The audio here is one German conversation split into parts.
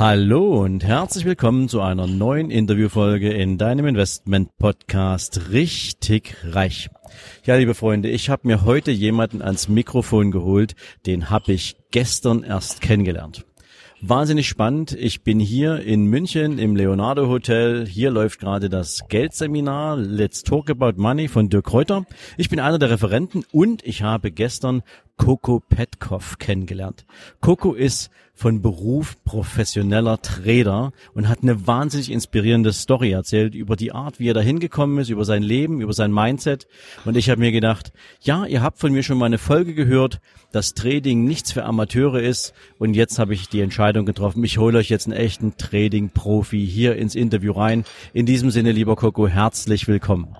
Hallo und herzlich willkommen zu einer neuen Interviewfolge in deinem Investment Podcast Richtig Reich. Ja, liebe Freunde, ich habe mir heute jemanden ans Mikrofon geholt, den habe ich gestern erst kennengelernt. Wahnsinnig spannend. Ich bin hier in München im Leonardo Hotel. Hier läuft gerade das Geldseminar Let's Talk About Money von Dirk Kräuter. Ich bin einer der Referenten und ich habe gestern Coco Petkoff kennengelernt. Coco ist von Beruf professioneller Trader und hat eine wahnsinnig inspirierende Story erzählt über die Art, wie er da hingekommen ist, über sein Leben, über sein Mindset. Und ich habe mir gedacht, ja, ihr habt von mir schon mal eine Folge gehört, dass Trading nichts für Amateure ist. Und jetzt habe ich die Entscheidung getroffen, ich hole euch jetzt einen echten Trading-Profi hier ins Interview rein. In diesem Sinne, lieber Coco, herzlich willkommen.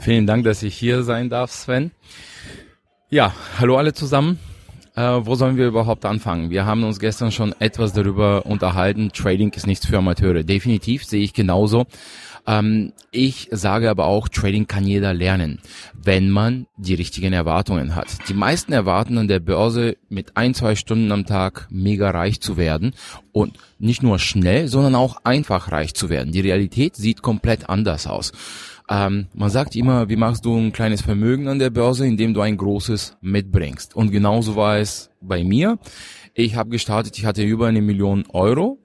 Vielen Dank, dass ich hier sein darf, Sven. Ja, hallo alle zusammen. Äh, wo sollen wir überhaupt anfangen? Wir haben uns gestern schon etwas darüber unterhalten. Trading ist nichts für Amateure. Definitiv sehe ich genauso. Ähm, ich sage aber auch, Trading kann jeder lernen, wenn man die richtigen Erwartungen hat. Die meisten erwarten an der Börse mit ein, zwei Stunden am Tag mega reich zu werden und nicht nur schnell, sondern auch einfach reich zu werden. Die Realität sieht komplett anders aus. Ähm, man sagt immer, wie machst du ein kleines Vermögen an der Börse, indem du ein großes mitbringst. Und genauso war es bei mir. Ich habe gestartet, ich hatte über eine Million Euro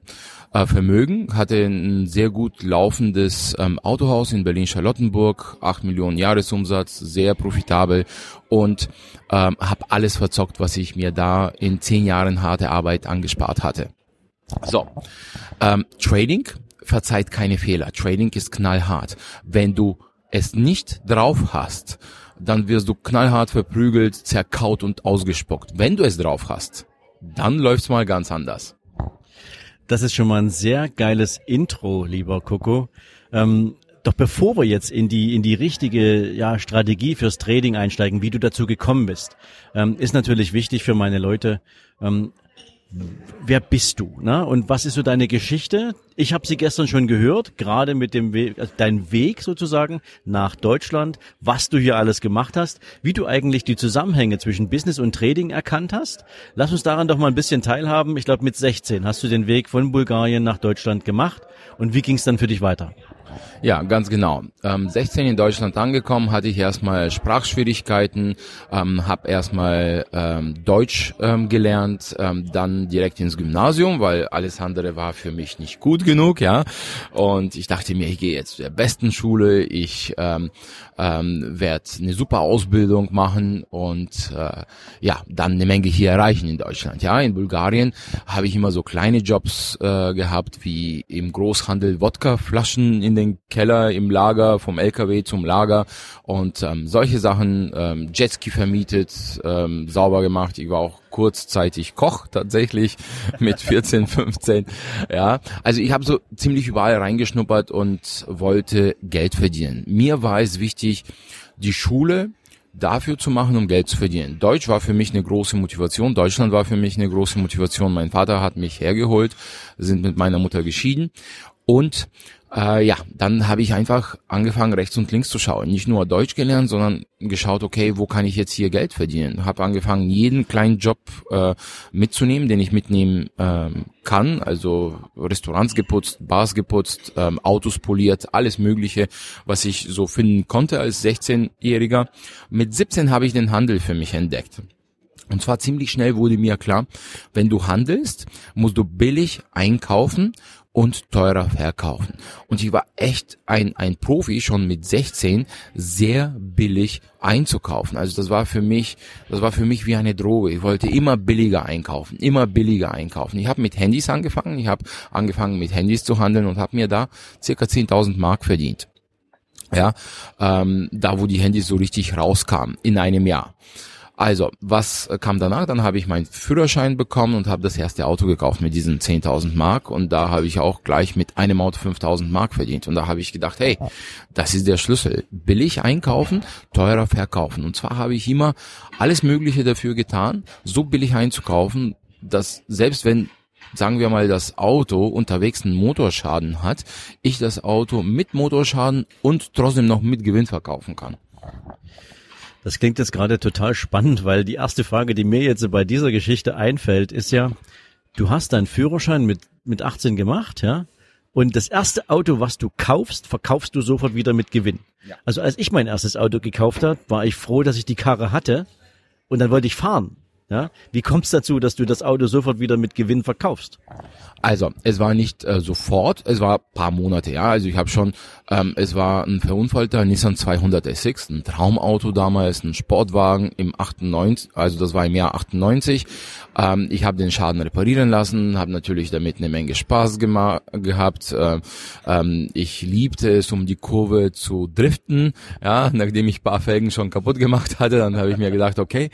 äh, Vermögen, hatte ein sehr gut laufendes ähm, Autohaus in Berlin-Charlottenburg, 8 Millionen Jahresumsatz, sehr profitabel und ähm, habe alles verzockt, was ich mir da in zehn Jahren harte Arbeit angespart hatte. So, ähm, Trading verzeiht keine Fehler. Trading ist knallhart. Wenn du es nicht drauf hast, dann wirst du knallhart verprügelt, zerkaut und ausgespuckt. Wenn du es drauf hast, dann läuft's mal ganz anders. Das ist schon mal ein sehr geiles Intro, lieber Coco. Ähm, doch bevor wir jetzt in die in die richtige ja, Strategie fürs Trading einsteigen, wie du dazu gekommen bist, ähm, ist natürlich wichtig für meine Leute. Ähm, wer bist du? Ne? Und was ist so deine Geschichte? Ich habe sie gestern schon gehört, gerade mit dem Weg, also dein Weg sozusagen nach Deutschland, was du hier alles gemacht hast, wie du eigentlich die Zusammenhänge zwischen Business und Trading erkannt hast. Lass uns daran doch mal ein bisschen teilhaben. Ich glaube, mit 16 hast du den Weg von Bulgarien nach Deutschland gemacht. Und wie ging es dann für dich weiter? Ja, ganz genau. Ähm, 16 in Deutschland angekommen, hatte ich erstmal Sprachschwierigkeiten, ähm, habe erstmal ähm, Deutsch ähm, gelernt, ähm, dann direkt ins Gymnasium, weil alles andere war für mich nicht gut genug, ja. Und ich dachte mir, ich gehe jetzt zur besten Schule, ich ähm, ähm, werde eine super Ausbildung machen und äh, ja, dann eine Menge hier erreichen in Deutschland. Ja, in Bulgarien habe ich immer so kleine Jobs äh, gehabt, wie im Großhandel Wodkaflaschen in den Keller im Lager, vom LKW zum Lager und ähm, solche Sachen, ähm, Jetski vermietet, ähm, sauber gemacht. Ich war auch kurzzeitig Koch tatsächlich mit 14, 15. Ja, also ich habe so ziemlich überall reingeschnuppert und wollte Geld verdienen. Mir war es wichtig, die Schule dafür zu machen, um Geld zu verdienen. Deutsch war für mich eine große Motivation. Deutschland war für mich eine große Motivation. Mein Vater hat mich hergeholt, sind mit meiner Mutter geschieden und äh, ja, dann habe ich einfach angefangen, rechts und links zu schauen. Nicht nur Deutsch gelernt, sondern geschaut, okay, wo kann ich jetzt hier Geld verdienen? Habe angefangen, jeden kleinen Job äh, mitzunehmen, den ich mitnehmen ähm, kann. Also Restaurants geputzt, Bars geputzt, ähm, Autos poliert, alles Mögliche, was ich so finden konnte als 16-Jähriger. Mit 17 habe ich den Handel für mich entdeckt. Und zwar ziemlich schnell wurde mir klar, wenn du handelst, musst du billig einkaufen und teurer verkaufen. Und ich war echt ein, ein Profi schon mit 16 sehr billig einzukaufen. Also das war für mich, das war für mich wie eine Droge. Ich wollte immer billiger einkaufen, immer billiger einkaufen. Ich habe mit Handys angefangen. Ich habe angefangen mit Handys zu handeln und habe mir da circa 10.000 Mark verdient. Ja, ähm, da wo die Handys so richtig rauskamen in einem Jahr. Also, was kam danach? Dann habe ich meinen Führerschein bekommen und habe das erste Auto gekauft mit diesen 10.000 Mark und da habe ich auch gleich mit einem Auto 5.000 Mark verdient und da habe ich gedacht, hey, das ist der Schlüssel. Billig einkaufen, teurer verkaufen. Und zwar habe ich immer alles Mögliche dafür getan, so billig einzukaufen, dass selbst wenn sagen wir mal, das Auto unterwegs einen Motorschaden hat, ich das Auto mit Motorschaden und trotzdem noch mit Gewinn verkaufen kann. Das klingt jetzt gerade total spannend, weil die erste Frage, die mir jetzt bei dieser Geschichte einfällt, ist ja, du hast deinen Führerschein mit, mit 18 gemacht, ja? Und das erste Auto, was du kaufst, verkaufst du sofort wieder mit Gewinn. Ja. Also als ich mein erstes Auto gekauft habe, war ich froh, dass ich die Karre hatte und dann wollte ich fahren. Ja? Wie kommt es dazu, dass du das Auto sofort wieder mit Gewinn verkaufst? Also, es war nicht äh, sofort, es war paar Monate, ja. Also ich habe schon, ähm, es war ein verunfallter Nissan 200 SX, ein Traumauto damals, ein Sportwagen im 98, also das war im Jahr 98. Ähm, ich habe den Schaden reparieren lassen, habe natürlich damit eine Menge Spaß gehabt. Äh, ähm, ich liebte es, um die Kurve zu driften. Ja, nachdem ich paar Felgen schon kaputt gemacht hatte, dann habe ich mir gedacht, okay,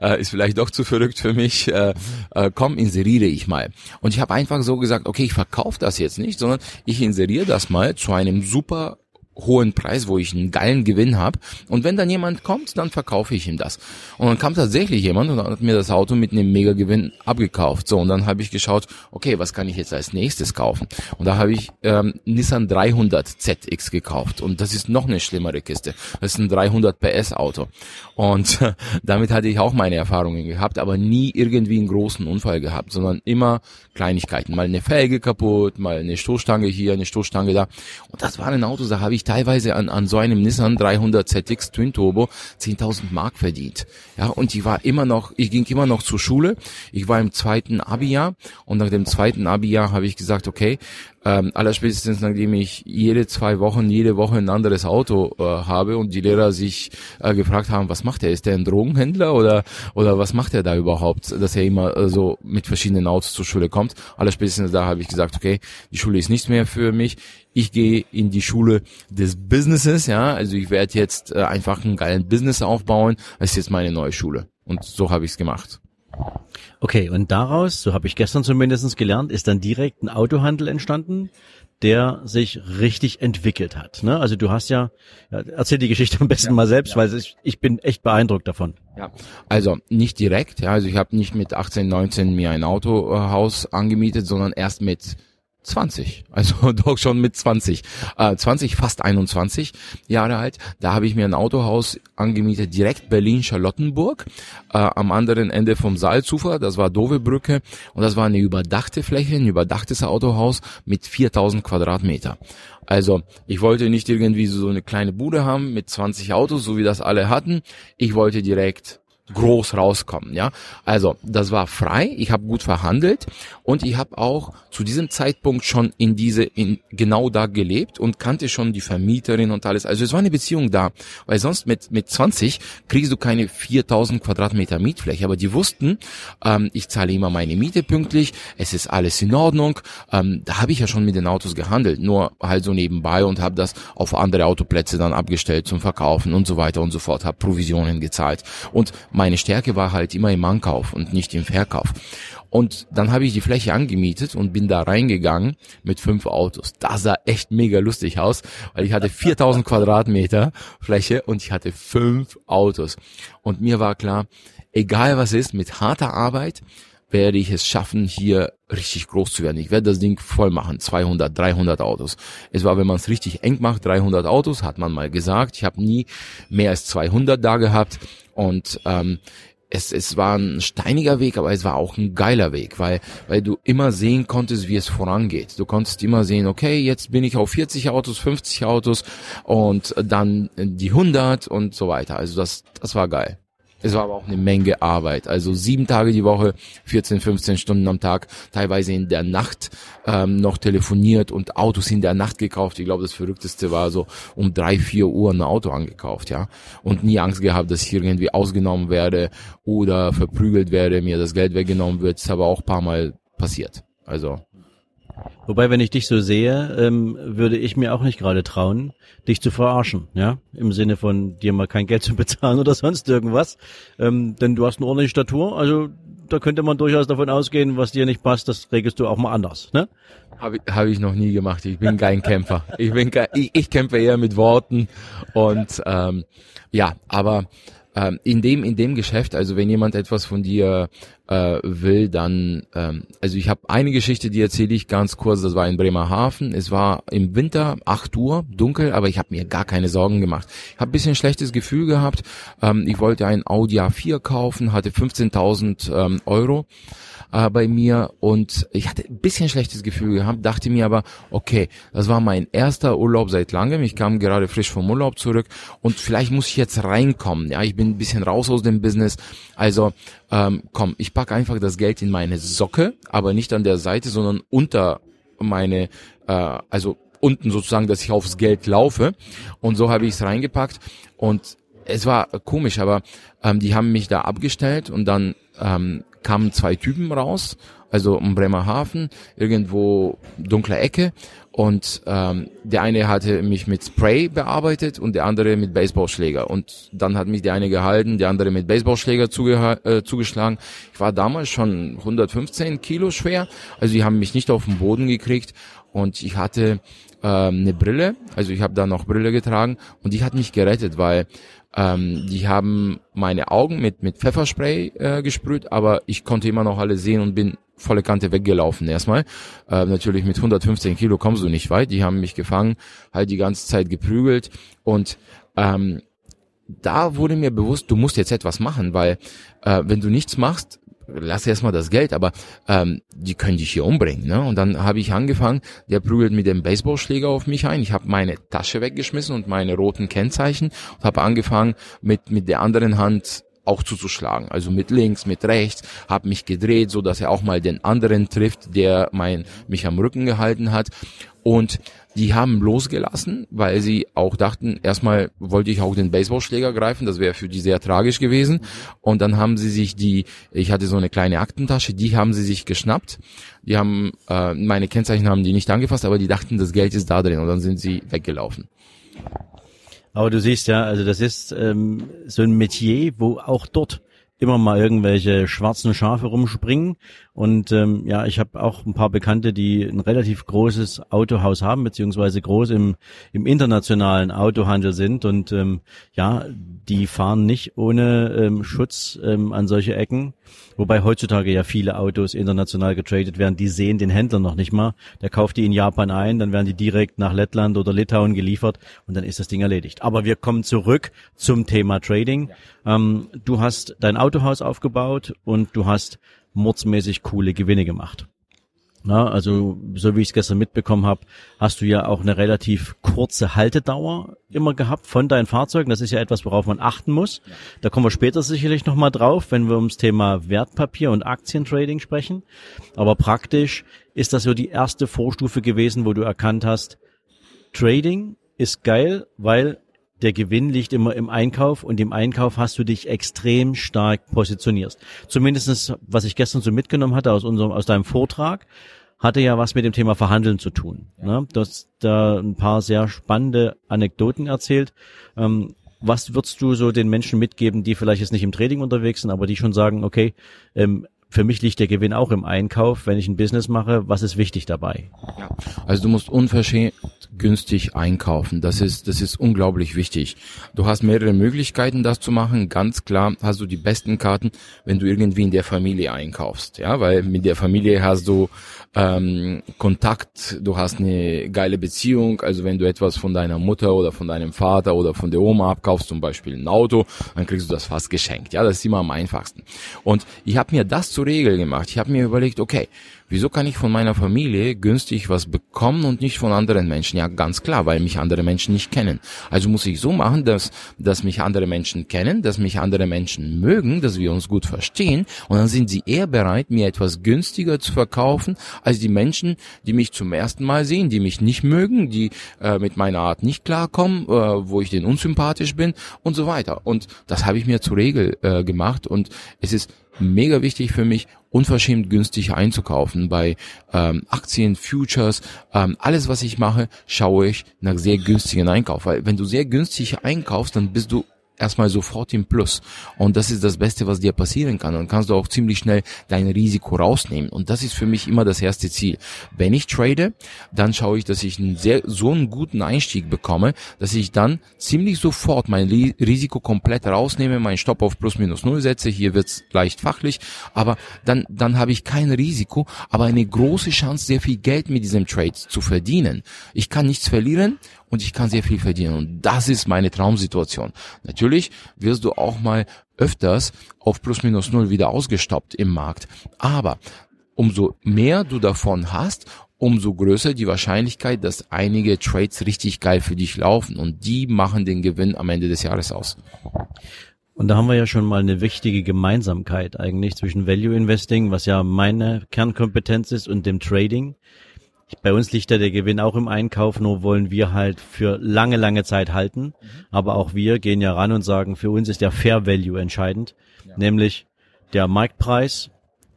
äh, ist vielleicht doch zu verrückt für mich. Äh, äh, komm, inseriere ich mal. Und ich habe einfach so gesagt, okay, ich verkaufe das jetzt nicht, sondern ich inseriere das mal zu einem super hohen Preis, wo ich einen geilen Gewinn habe. Und wenn dann jemand kommt, dann verkaufe ich ihm das. Und dann kam tatsächlich jemand und hat mir das Auto mit einem Mega-Gewinn abgekauft. So, und dann habe ich geschaut, okay, was kann ich jetzt als nächstes kaufen? Und da habe ich ähm, Nissan 300 ZX gekauft. Und das ist noch eine schlimmere Kiste. Das ist ein 300 PS Auto. Und damit hatte ich auch meine Erfahrungen gehabt, aber nie irgendwie einen großen Unfall gehabt, sondern immer Kleinigkeiten. Mal eine Felge kaputt, mal eine Stoßstange hier, eine Stoßstange da. Und das waren Autos, da habe ich teilweise an, an so einem Nissan 300 ZX Twin Turbo 10.000 Mark verdient. Ja, und ich war immer noch, ich ging immer noch zur Schule. Ich war im zweiten Abi-Jahr und nach dem zweiten Abi-Jahr habe ich gesagt, okay, ähm, allerspätestens nachdem ich jede zwei Wochen, jede Woche ein anderes Auto äh, habe und die Lehrer sich äh, gefragt haben, was macht er? Ist der ein Drogenhändler oder oder was macht er da überhaupt, dass er immer äh, so mit verschiedenen Autos zur Schule kommt? Allerspätestens da habe ich gesagt, okay, die Schule ist nichts mehr für mich. Ich gehe in die Schule des Businesses, ja, also ich werde jetzt äh, einfach einen geilen Business aufbauen. Das ist jetzt meine neue Schule und so habe ich es gemacht. Okay, und daraus, so habe ich gestern zumindestens gelernt, ist dann direkt ein Autohandel entstanden, der sich richtig entwickelt hat. Ne? Also du hast ja, ja, erzähl die Geschichte am besten ja, mal selbst, ja. weil ich, ich bin echt beeindruckt davon. Ja, also nicht direkt, ja, also ich habe nicht mit 18, 19 mir ein Autohaus angemietet, sondern erst mit 20, also doch schon mit 20, äh, 20, fast 21 Jahre alt. Da habe ich mir ein Autohaus angemietet, direkt Berlin-Charlottenburg, äh, am anderen Ende vom Salzufer, das war Dovebrücke und das war eine überdachte Fläche, ein überdachtes Autohaus mit 4000 Quadratmeter. Also ich wollte nicht irgendwie so eine kleine Bude haben mit 20 Autos, so wie das alle hatten. Ich wollte direkt groß rauskommen. Ja, also das war frei. Ich habe gut verhandelt und ich habe auch zu diesem Zeitpunkt schon in diese in genau da gelebt und kannte schon die Vermieterin und alles. Also es war eine Beziehung da, weil sonst mit mit 20 kriegst du keine 4000 Quadratmeter Mietfläche. Aber die wussten, ähm, ich zahle immer meine Miete pünktlich. Es ist alles in Ordnung. Ähm, da habe ich ja schon mit den Autos gehandelt, nur halt so nebenbei und habe das auf andere Autoplätze dann abgestellt zum Verkaufen und so weiter und so fort. Habe Provisionen gezahlt und meine Stärke war halt immer im Ankauf und nicht im Verkauf. Und dann habe ich die Fläche angemietet und bin da reingegangen mit fünf Autos. Das sah echt mega lustig aus, weil ich hatte 4000 Quadratmeter Fläche und ich hatte fünf Autos. Und mir war klar, egal was ist, mit harter Arbeit werde ich es schaffen, hier richtig groß zu werden. Ich werde das Ding voll machen, 200, 300 Autos. Es war, wenn man es richtig eng macht, 300 Autos, hat man mal gesagt. Ich habe nie mehr als 200 da gehabt. Und ähm, es, es war ein steiniger Weg, aber es war auch ein geiler Weg, weil, weil du immer sehen konntest, wie es vorangeht. Du konntest immer sehen, okay, jetzt bin ich auf 40 Autos, 50 Autos und dann die 100 und so weiter. Also das, das war geil. Es war aber auch eine Menge Arbeit. Also sieben Tage die Woche, 14, 15 Stunden am Tag, teilweise in der Nacht ähm, noch telefoniert und Autos in der Nacht gekauft. Ich glaube, das Verrückteste war so um drei, vier Uhr ein Auto angekauft, ja. Und nie Angst gehabt, dass ich irgendwie ausgenommen werde oder verprügelt werde, mir das Geld weggenommen wird. ist aber auch paar Mal passiert. Also Wobei, wenn ich dich so sehe, ähm, würde ich mir auch nicht gerade trauen, dich zu verarschen, ja, im Sinne von dir mal kein Geld zu bezahlen oder sonst irgendwas, ähm, denn du hast eine ordentliche Statur, also da könnte man durchaus davon ausgehen, was dir nicht passt, das regelst du auch mal anders, ne? Habe hab ich noch nie gemacht. Ich bin kein Kämpfer. Ich bin kein, ich, ich kämpfe eher mit Worten und ähm, ja, aber ähm, in dem in dem Geschäft, also wenn jemand etwas von dir äh, will, dann ähm, also ich habe eine Geschichte, die erzähle ich ganz kurz. Das war in Bremerhaven. Es war im Winter 8 Uhr dunkel, aber ich habe mir gar keine Sorgen gemacht. Ich habe bisschen schlechtes Gefühl gehabt. Ähm, ich wollte ein Audi A4 kaufen, hatte 15.000 ähm, Euro äh, bei mir und ich hatte ein bisschen schlechtes Gefühl gehabt, dachte mir aber, okay, das war mein erster Urlaub seit langem, ich kam gerade frisch vom Urlaub zurück und vielleicht muss ich jetzt reinkommen, ja, ich bin ein bisschen raus aus dem Business, also ähm, komm, ich packe einfach das Geld in meine Socke, aber nicht an der Seite, sondern unter meine, äh, also unten sozusagen, dass ich aufs Geld laufe. Und so habe ich es reingepackt. Und es war komisch, aber ähm, die haben mich da abgestellt und dann ähm, kamen zwei Typen raus, also um Bremerhaven, irgendwo dunkle Ecke. Und ähm, der eine hatte mich mit Spray bearbeitet und der andere mit Baseballschläger. Und dann hat mich der eine gehalten, der andere mit Baseballschläger äh, zugeschlagen. Ich war damals schon 115 Kilo schwer, also die haben mich nicht auf den Boden gekriegt. Und ich hatte ähm, eine Brille, also ich habe da noch Brille getragen und die hat mich gerettet, weil ähm, die haben meine Augen mit, mit Pfefferspray äh, gesprüht, aber ich konnte immer noch alle sehen und bin volle Kante weggelaufen erstmal. Äh, natürlich mit 115 Kilo kommst du nicht weit. Die haben mich gefangen, halt die ganze Zeit geprügelt und ähm, da wurde mir bewusst, du musst jetzt etwas machen, weil äh, wenn du nichts machst, lass erstmal das Geld, aber ähm, die können dich hier umbringen. Ne? Und dann habe ich angefangen, der prügelt mit dem Baseballschläger auf mich ein. Ich habe meine Tasche weggeschmissen und meine roten Kennzeichen und habe angefangen, mit, mit der anderen Hand auch zuzuschlagen. Also mit links, mit rechts, habe mich gedreht, so dass er auch mal den anderen trifft, der mein, mich am Rücken gehalten hat. Und die haben losgelassen, weil sie auch dachten, erstmal wollte ich auch den Baseballschläger greifen, das wäre für die sehr tragisch gewesen. Und dann haben sie sich die, ich hatte so eine kleine Aktentasche, die haben sie sich geschnappt. Die haben, äh, meine Kennzeichen haben die nicht angefasst, aber die dachten, das Geld ist da drin und dann sind sie weggelaufen. Aber du siehst ja, also das ist ähm, so ein Metier, wo auch dort immer mal irgendwelche schwarzen Schafe rumspringen. Und ähm, ja, ich habe auch ein paar Bekannte, die ein relativ großes Autohaus haben, beziehungsweise groß im, im internationalen Autohandel sind. Und ähm, ja, die fahren nicht ohne ähm, Schutz ähm, an solche Ecken. Wobei heutzutage ja viele Autos international getradet werden, die sehen den Händler noch nicht mal. Der kauft die in Japan ein, dann werden die direkt nach Lettland oder Litauen geliefert und dann ist das Ding erledigt. Aber wir kommen zurück zum Thema Trading. Ähm, du hast dein Autohaus aufgebaut und du hast mordsmäßig coole Gewinne gemacht. Na, also so wie ich es gestern mitbekommen habe, hast du ja auch eine relativ kurze Haltedauer immer gehabt von deinen Fahrzeugen. Das ist ja etwas, worauf man achten muss. Da kommen wir später sicherlich nochmal drauf, wenn wir ums Thema Wertpapier und Aktientrading sprechen. Aber praktisch ist das so die erste Vorstufe gewesen, wo du erkannt hast, Trading ist geil, weil der Gewinn liegt immer im Einkauf und im Einkauf hast du dich extrem stark positioniert. Zumindestens, was ich gestern so mitgenommen hatte aus unserem, aus deinem Vortrag, hatte ja was mit dem Thema Verhandeln zu tun. Ja. Ne? Du hast da ein paar sehr spannende Anekdoten erzählt. Ähm, was würdest du so den Menschen mitgeben, die vielleicht jetzt nicht im Trading unterwegs sind, aber die schon sagen, okay, ähm, für mich liegt der Gewinn auch im Einkauf, wenn ich ein Business mache. Was ist wichtig dabei? Ja, also du musst unverschämt günstig einkaufen. Das ist, das ist unglaublich wichtig. Du hast mehrere Möglichkeiten, das zu machen. Ganz klar hast du die besten Karten, wenn du irgendwie in der Familie einkaufst. Ja, weil mit der Familie hast du ähm, Kontakt, du hast eine geile Beziehung. Also wenn du etwas von deiner Mutter oder von deinem Vater oder von der Oma abkaufst, zum Beispiel ein Auto, dann kriegst du das fast geschenkt. Ja, das ist immer am einfachsten. Und ich habe mir das zur Regel gemacht. Ich habe mir überlegt, okay, Wieso kann ich von meiner Familie günstig was bekommen und nicht von anderen Menschen? Ja, ganz klar, weil mich andere Menschen nicht kennen. Also muss ich so machen, dass, dass mich andere Menschen kennen, dass mich andere Menschen mögen, dass wir uns gut verstehen und dann sind sie eher bereit, mir etwas günstiger zu verkaufen, als die Menschen, die mich zum ersten Mal sehen, die mich nicht mögen, die äh, mit meiner Art nicht klarkommen, äh, wo ich denen unsympathisch bin und so weiter. Und das habe ich mir zur Regel äh, gemacht und es ist mega wichtig für mich, unverschämt günstig einzukaufen bei ähm, Aktien, Futures, ähm, alles was ich mache, schaue ich nach sehr günstigen Einkauf, weil wenn du sehr günstig einkaufst, dann bist du erstmal sofort im Plus. Und das ist das Beste, was dir passieren kann. Und kannst du auch ziemlich schnell dein Risiko rausnehmen. Und das ist für mich immer das erste Ziel. Wenn ich trade, dann schaue ich, dass ich einen sehr, so einen guten Einstieg bekomme, dass ich dann ziemlich sofort mein Risiko komplett rausnehme, meinen Stopp auf plus minus null setze. Hier wird's leicht fachlich. Aber dann, dann habe ich kein Risiko, aber eine große Chance, sehr viel Geld mit diesem Trade zu verdienen. Ich kann nichts verlieren und ich kann sehr viel verdienen. Und das ist meine Traumsituation. Natürlich wirst du auch mal öfters auf plus minus null wieder ausgestoppt im Markt. Aber umso mehr du davon hast, umso größer die Wahrscheinlichkeit, dass einige Trades richtig geil für dich laufen und die machen den Gewinn am Ende des Jahres aus. Und da haben wir ja schon mal eine wichtige Gemeinsamkeit eigentlich zwischen Value Investing, was ja meine Kernkompetenz ist, und dem Trading. Bei uns liegt ja der Gewinn auch im Einkauf, nur wollen wir halt für lange, lange Zeit halten. Mhm. Aber auch wir gehen ja ran und sagen, für uns ist der Fair Value entscheidend, ja. nämlich der Marktpreis,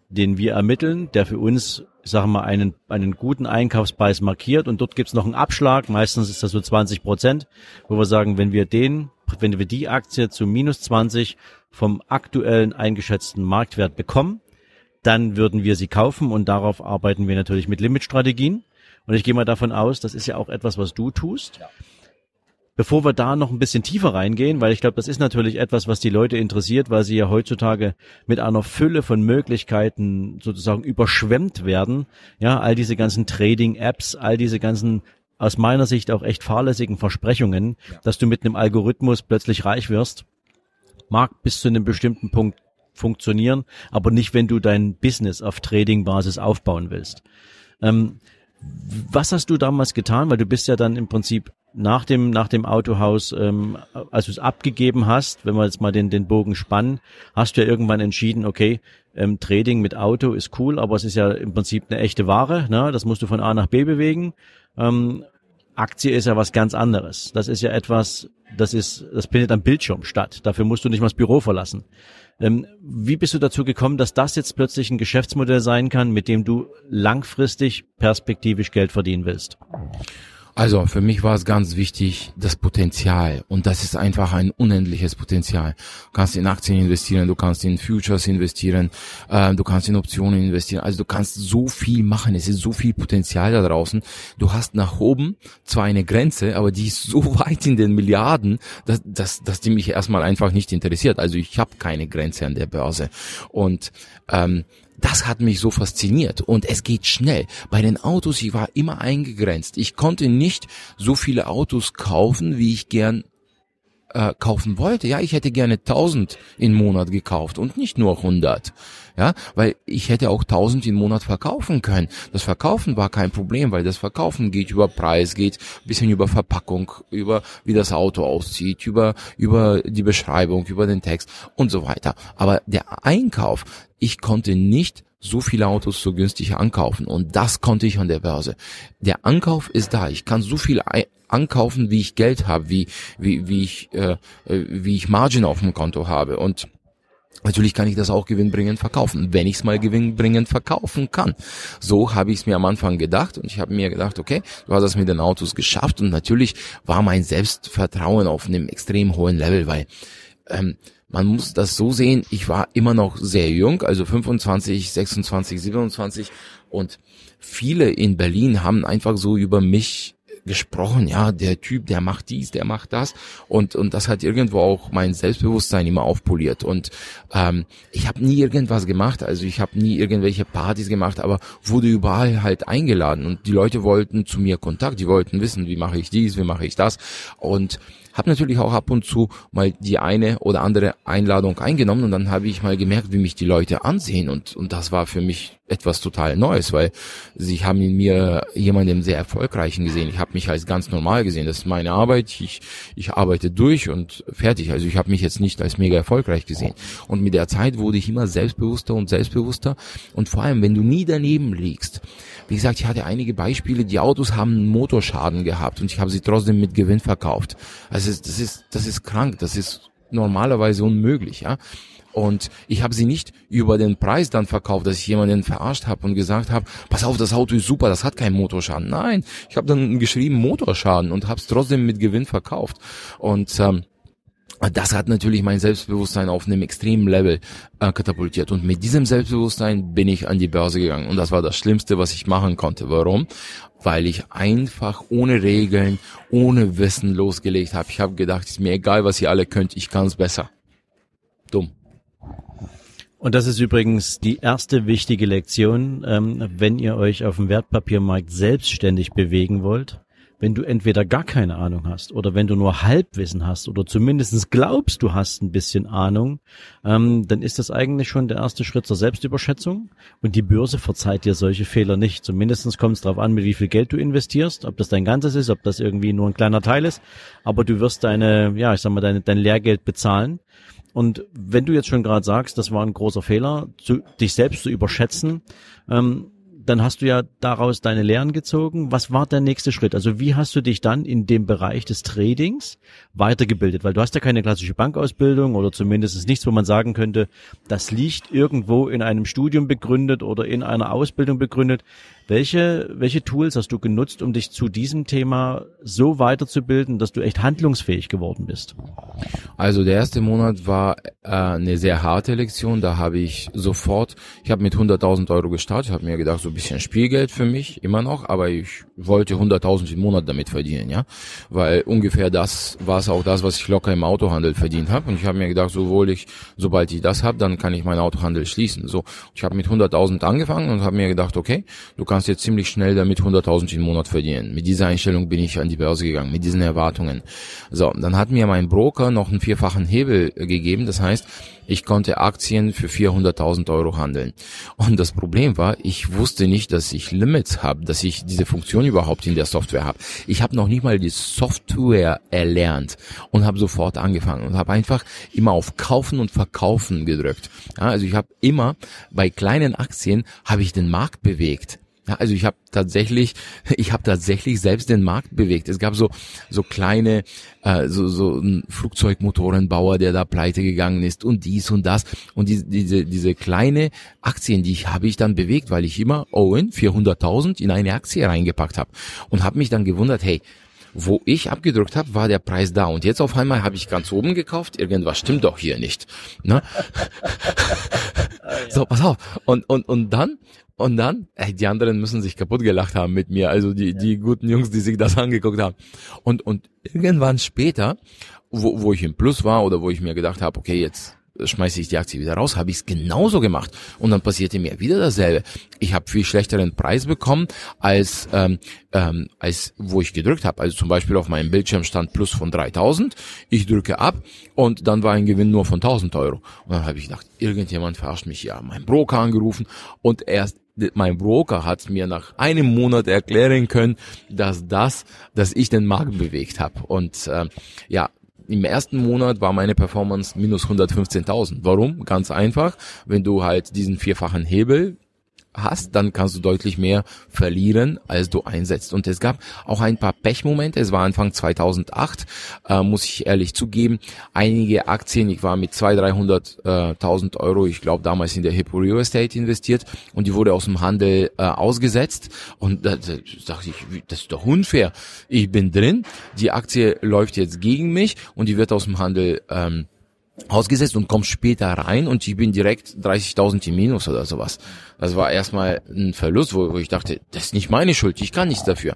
den wir ermitteln, der für uns, sagen wir mal, einen, einen guten Einkaufspreis markiert und dort gibt's noch einen Abschlag, meistens ist das so 20 Prozent, wo wir sagen, wenn wir den, wenn wir die Aktie zu minus 20 vom aktuellen eingeschätzten Marktwert bekommen, dann würden wir sie kaufen und darauf arbeiten wir natürlich mit Limitstrategien. Und ich gehe mal davon aus, das ist ja auch etwas, was du tust. Ja. Bevor wir da noch ein bisschen tiefer reingehen, weil ich glaube, das ist natürlich etwas, was die Leute interessiert, weil sie ja heutzutage mit einer Fülle von Möglichkeiten sozusagen überschwemmt werden. Ja, all diese ganzen Trading-Apps, all diese ganzen aus meiner Sicht auch echt fahrlässigen Versprechungen, ja. dass du mit einem Algorithmus plötzlich reich wirst, mag bis zu einem bestimmten Punkt funktionieren, aber nicht, wenn du dein Business auf Trading-Basis aufbauen willst. Ähm, was hast du damals getan? Weil du bist ja dann im Prinzip nach dem, nach dem Autohaus, ähm, als du es abgegeben hast, wenn wir jetzt mal den, den Bogen spannen, hast du ja irgendwann entschieden, okay, ähm, Trading mit Auto ist cool, aber es ist ja im Prinzip eine echte Ware, ne? das musst du von A nach B bewegen. Ähm, Aktie ist ja was ganz anderes. Das ist ja etwas, das ist, das findet am Bildschirm statt. Dafür musst du nicht mal das Büro verlassen. Ähm, wie bist du dazu gekommen, dass das jetzt plötzlich ein Geschäftsmodell sein kann, mit dem du langfristig perspektivisch Geld verdienen willst? Also für mich war es ganz wichtig, das Potenzial. Und das ist einfach ein unendliches Potenzial. Du kannst in Aktien investieren, du kannst in Futures investieren, äh, du kannst in Optionen investieren. Also du kannst so viel machen. Es ist so viel Potenzial da draußen. Du hast nach oben zwar eine Grenze, aber die ist so weit in den Milliarden, dass, dass, dass die mich erstmal einfach nicht interessiert. Also ich habe keine Grenze an der Börse. Und ähm, das hat mich so fasziniert und es geht schnell. Bei den Autos, ich war immer eingegrenzt. Ich konnte nicht so viele Autos kaufen, wie ich gern äh, kaufen wollte. Ja, ich hätte gerne 1000 im Monat gekauft und nicht nur 100. Ja, weil ich hätte auch 1000 im Monat verkaufen können. Das Verkaufen war kein Problem, weil das Verkaufen geht über Preis, geht bisschen über Verpackung, über wie das Auto aussieht, über über die Beschreibung, über den Text und so weiter. Aber der Einkauf, ich konnte nicht so viele Autos so günstig ankaufen und das konnte ich an der Börse. Der Ankauf ist da. Ich kann so viel ankaufen, wie ich Geld habe, wie wie wie ich äh, äh, wie ich Margin auf dem Konto habe und Natürlich kann ich das auch gewinnbringend verkaufen, wenn ich es mal gewinnbringend verkaufen kann. So habe ich es mir am Anfang gedacht und ich habe mir gedacht, okay, du hast das mit den Autos geschafft und natürlich war mein Selbstvertrauen auf einem extrem hohen Level, weil ähm, man muss das so sehen, ich war immer noch sehr jung, also 25, 26, 27 und viele in Berlin haben einfach so über mich gesprochen, ja, der Typ, der macht dies, der macht das. Und und das hat irgendwo auch mein Selbstbewusstsein immer aufpoliert. Und ähm, ich habe nie irgendwas gemacht, also ich habe nie irgendwelche Partys gemacht, aber wurde überall halt eingeladen. Und die Leute wollten zu mir Kontakt, die wollten wissen, wie mache ich dies, wie mache ich das. Und habe natürlich auch ab und zu mal die eine oder andere Einladung eingenommen. Und dann habe ich mal gemerkt, wie mich die Leute ansehen. Und, und das war für mich etwas total Neues, weil sie haben in mir jemanden sehr erfolgreichen gesehen. Ich habe mich als ganz normal gesehen. Das ist meine Arbeit. Ich, ich arbeite durch und fertig. Also ich habe mich jetzt nicht als mega erfolgreich gesehen. Und mit der Zeit wurde ich immer selbstbewusster und selbstbewusster. Und vor allem, wenn du nie daneben liegst, wie gesagt, ich hatte einige Beispiele, die Autos haben einen Motorschaden gehabt und ich habe sie trotzdem mit Gewinn verkauft. Also das ist, das ist krank, das ist normalerweise unmöglich, ja. Und ich habe sie nicht über den Preis dann verkauft, dass ich jemanden verarscht habe und gesagt habe, pass auf, das Auto ist super, das hat keinen Motorschaden. Nein, ich habe dann geschrieben Motorschaden und habe es trotzdem mit Gewinn verkauft. Und ähm, das hat natürlich mein Selbstbewusstsein auf einem extremen Level äh, katapultiert. Und mit diesem Selbstbewusstsein bin ich an die Börse gegangen. Und das war das Schlimmste, was ich machen konnte. Warum? Weil ich einfach ohne Regeln, ohne Wissen losgelegt habe. Ich habe gedacht, ist mir egal, was ihr alle könnt, ich kann es besser. Und das ist übrigens die erste wichtige Lektion, ähm, wenn ihr euch auf dem Wertpapiermarkt selbstständig bewegen wollt. Wenn du entweder gar keine Ahnung hast oder wenn du nur Halbwissen hast oder zumindestens glaubst, du hast ein bisschen Ahnung, ähm, dann ist das eigentlich schon der erste Schritt zur Selbstüberschätzung. Und die Börse verzeiht dir solche Fehler nicht. Zumindestens kommt es darauf an, mit wie viel Geld du investierst, ob das dein ganzes ist, ob das irgendwie nur ein kleiner Teil ist. Aber du wirst deine, ja, ich sag mal, deine, dein Lehrgeld bezahlen. Und wenn du jetzt schon gerade sagst, das war ein großer Fehler, zu, dich selbst zu überschätzen, ähm, dann hast du ja daraus deine Lehren gezogen. Was war der nächste Schritt? Also wie hast du dich dann in dem Bereich des Tradings weitergebildet? Weil du hast ja keine klassische Bankausbildung oder zumindest nichts, wo man sagen könnte, das liegt irgendwo in einem Studium begründet oder in einer Ausbildung begründet. Welche, welche Tools hast du genutzt, um dich zu diesem Thema so weiterzubilden, dass du echt handlungsfähig geworden bist? Also der erste Monat war äh, eine sehr harte Lektion. Da habe ich sofort, ich habe mit 100.000 Euro gestartet, habe mir gedacht, so ein bisschen Spielgeld für mich, immer noch, aber ich wollte 100.000 im Monat damit verdienen, ja, weil ungefähr das war es auch das, was ich locker im Autohandel verdient habe. Und ich habe mir gedacht, sowohl ich, sobald ich das habe, dann kann ich meinen Autohandel schließen. So, ich habe mit 100.000 angefangen und habe mir gedacht, okay, du kannst kannst jetzt ziemlich schnell damit 100.000 im Monat verdienen. Mit dieser Einstellung bin ich an die Börse gegangen, mit diesen Erwartungen. So, dann hat mir mein Broker noch einen vierfachen Hebel gegeben. Das heißt, ich konnte Aktien für 400.000 Euro handeln. Und das Problem war, ich wusste nicht, dass ich Limits habe, dass ich diese Funktion überhaupt in der Software habe. Ich habe noch nicht mal die Software erlernt und habe sofort angefangen und habe einfach immer auf Kaufen und Verkaufen gedrückt. Ja, also ich habe immer bei kleinen Aktien habe ich den Markt bewegt. Ja, also ich habe tatsächlich, ich habe tatsächlich selbst den Markt bewegt. Es gab so so kleine, äh, so so ein Flugzeugmotorenbauer, der da pleite gegangen ist und dies und das und die, diese diese kleine Aktien, die ich habe ich dann bewegt, weil ich immer Owen 400.000 in eine Aktie reingepackt habe und habe mich dann gewundert, hey, wo ich abgedrückt habe, war der Preis da. Und jetzt auf einmal habe ich ganz oben gekauft. Irgendwas stimmt doch hier nicht. Ne? so, pass auf. Und, und, und dann und dann, ey, die anderen müssen sich kaputt gelacht haben mit mir, also die, die guten Jungs, die sich das angeguckt haben. Und, und irgendwann später, wo, wo ich im Plus war oder wo ich mir gedacht habe, okay, jetzt schmeiße ich die Aktie wieder raus, habe ich es genauso gemacht. Und dann passierte mir wieder dasselbe. Ich habe viel schlechteren Preis bekommen, als, ähm, ähm, als wo ich gedrückt habe. Also zum Beispiel auf meinem Bildschirm stand Plus von 3000. Ich drücke ab und dann war ein Gewinn nur von 1000 Euro. Und dann habe ich gedacht, irgendjemand verarscht mich ja. Mein Broker angerufen und erst mein Broker hat mir nach einem Monat erklären können, dass das, dass ich den Markt bewegt habe. Und äh, ja, im ersten Monat war meine Performance minus 115.000. Warum? Ganz einfach, wenn du halt diesen vierfachen Hebel hast, dann kannst du deutlich mehr verlieren, als du einsetzt. Und es gab auch ein paar Pechmomente. Es war Anfang 2008, äh, muss ich ehrlich zugeben. Einige Aktien, ich war mit 200.000, 300.000 Euro, ich glaube damals in der Hippo Real Estate investiert und die wurde aus dem Handel äh, ausgesetzt. Und da, da dachte ich, das ist doch unfair. Ich bin drin, die Aktie läuft jetzt gegen mich und die wird aus dem Handel ähm, ausgesetzt und komm später rein und ich bin direkt 30.000 im Minus oder sowas. Das war erstmal ein Verlust, wo, wo ich dachte, das ist nicht meine Schuld, ich kann nichts dafür.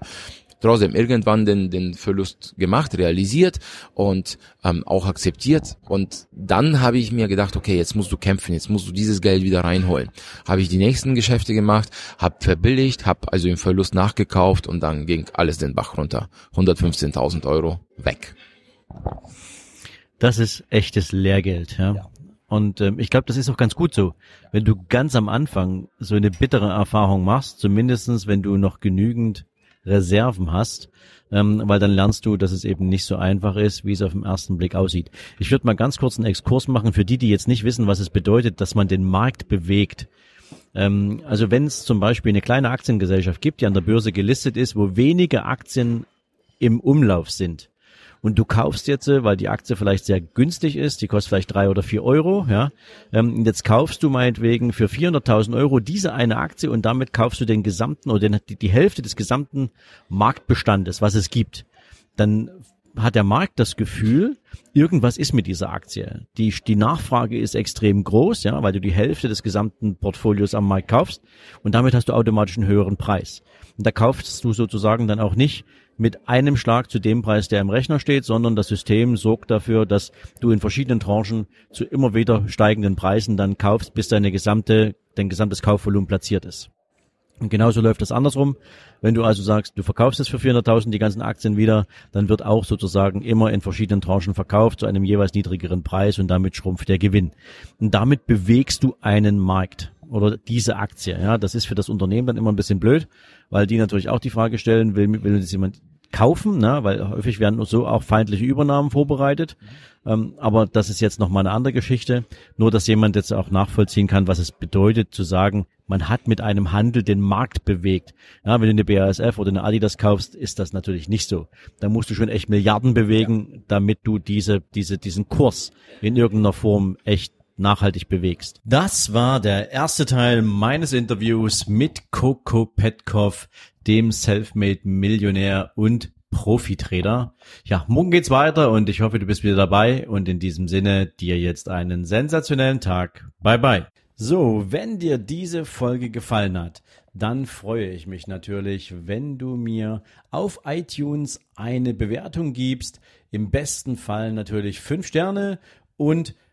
Trotzdem irgendwann den, den Verlust gemacht, realisiert und ähm, auch akzeptiert. Und dann habe ich mir gedacht, okay, jetzt musst du kämpfen, jetzt musst du dieses Geld wieder reinholen. Habe ich die nächsten Geschäfte gemacht, habe verbilligt, habe also im Verlust nachgekauft und dann ging alles den Bach runter. 115.000 Euro weg. Das ist echtes Lehrgeld, ja. ja. Und ähm, ich glaube, das ist auch ganz gut so. Wenn du ganz am Anfang so eine bittere Erfahrung machst, zumindestens wenn du noch genügend Reserven hast, ähm, weil dann lernst du, dass es eben nicht so einfach ist, wie es auf den ersten Blick aussieht. Ich würde mal ganz kurz einen Exkurs machen für die, die jetzt nicht wissen, was es bedeutet, dass man den Markt bewegt. Ähm, also wenn es zum Beispiel eine kleine Aktiengesellschaft gibt, die an der Börse gelistet ist, wo wenige Aktien im Umlauf sind, und du kaufst jetzt, weil die Aktie vielleicht sehr günstig ist, die kostet vielleicht drei oder vier Euro, ja, ähm, jetzt kaufst du meinetwegen für 400.000 Euro diese eine Aktie und damit kaufst du den gesamten oder die Hälfte des gesamten Marktbestandes, was es gibt. Dann hat der Markt das Gefühl, irgendwas ist mit dieser Aktie. Die, die Nachfrage ist extrem groß, ja, weil du die Hälfte des gesamten Portfolios am Markt kaufst und damit hast du automatisch einen höheren Preis. Und da kaufst du sozusagen dann auch nicht mit einem Schlag zu dem Preis, der im Rechner steht, sondern das System sorgt dafür, dass du in verschiedenen Tranchen zu immer wieder steigenden Preisen dann kaufst, bis deine gesamte, dein gesamtes Kaufvolumen platziert ist. Und genauso läuft das andersrum. Wenn du also sagst, du verkaufst es für 400.000 die ganzen Aktien wieder, dann wird auch sozusagen immer in verschiedenen Tranchen verkauft zu einem jeweils niedrigeren Preis und damit schrumpft der Gewinn. Und damit bewegst du einen Markt oder diese Aktie. Ja, das ist für das Unternehmen dann immer ein bisschen blöd, weil die natürlich auch die Frage stellen, will, will das jemand kaufen, ne? weil häufig werden so auch feindliche Übernahmen vorbereitet. Ähm, aber das ist jetzt nochmal eine andere Geschichte. Nur, dass jemand jetzt auch nachvollziehen kann, was es bedeutet zu sagen, man hat mit einem Handel den Markt bewegt. Ja, wenn du eine BASF oder eine Adidas kaufst, ist das natürlich nicht so. Da musst du schon echt Milliarden bewegen, damit du diese, diese, diesen Kurs in irgendeiner Form echt nachhaltig bewegst. Das war der erste Teil meines Interviews mit Coco Petkov, dem Selfmade Millionär und Profitrader. Ja, morgen geht's weiter und ich hoffe, du bist wieder dabei und in diesem Sinne dir jetzt einen sensationellen Tag. Bye bye. So, wenn dir diese Folge gefallen hat, dann freue ich mich natürlich, wenn du mir auf iTunes eine Bewertung gibst. Im besten Fall natürlich fünf Sterne und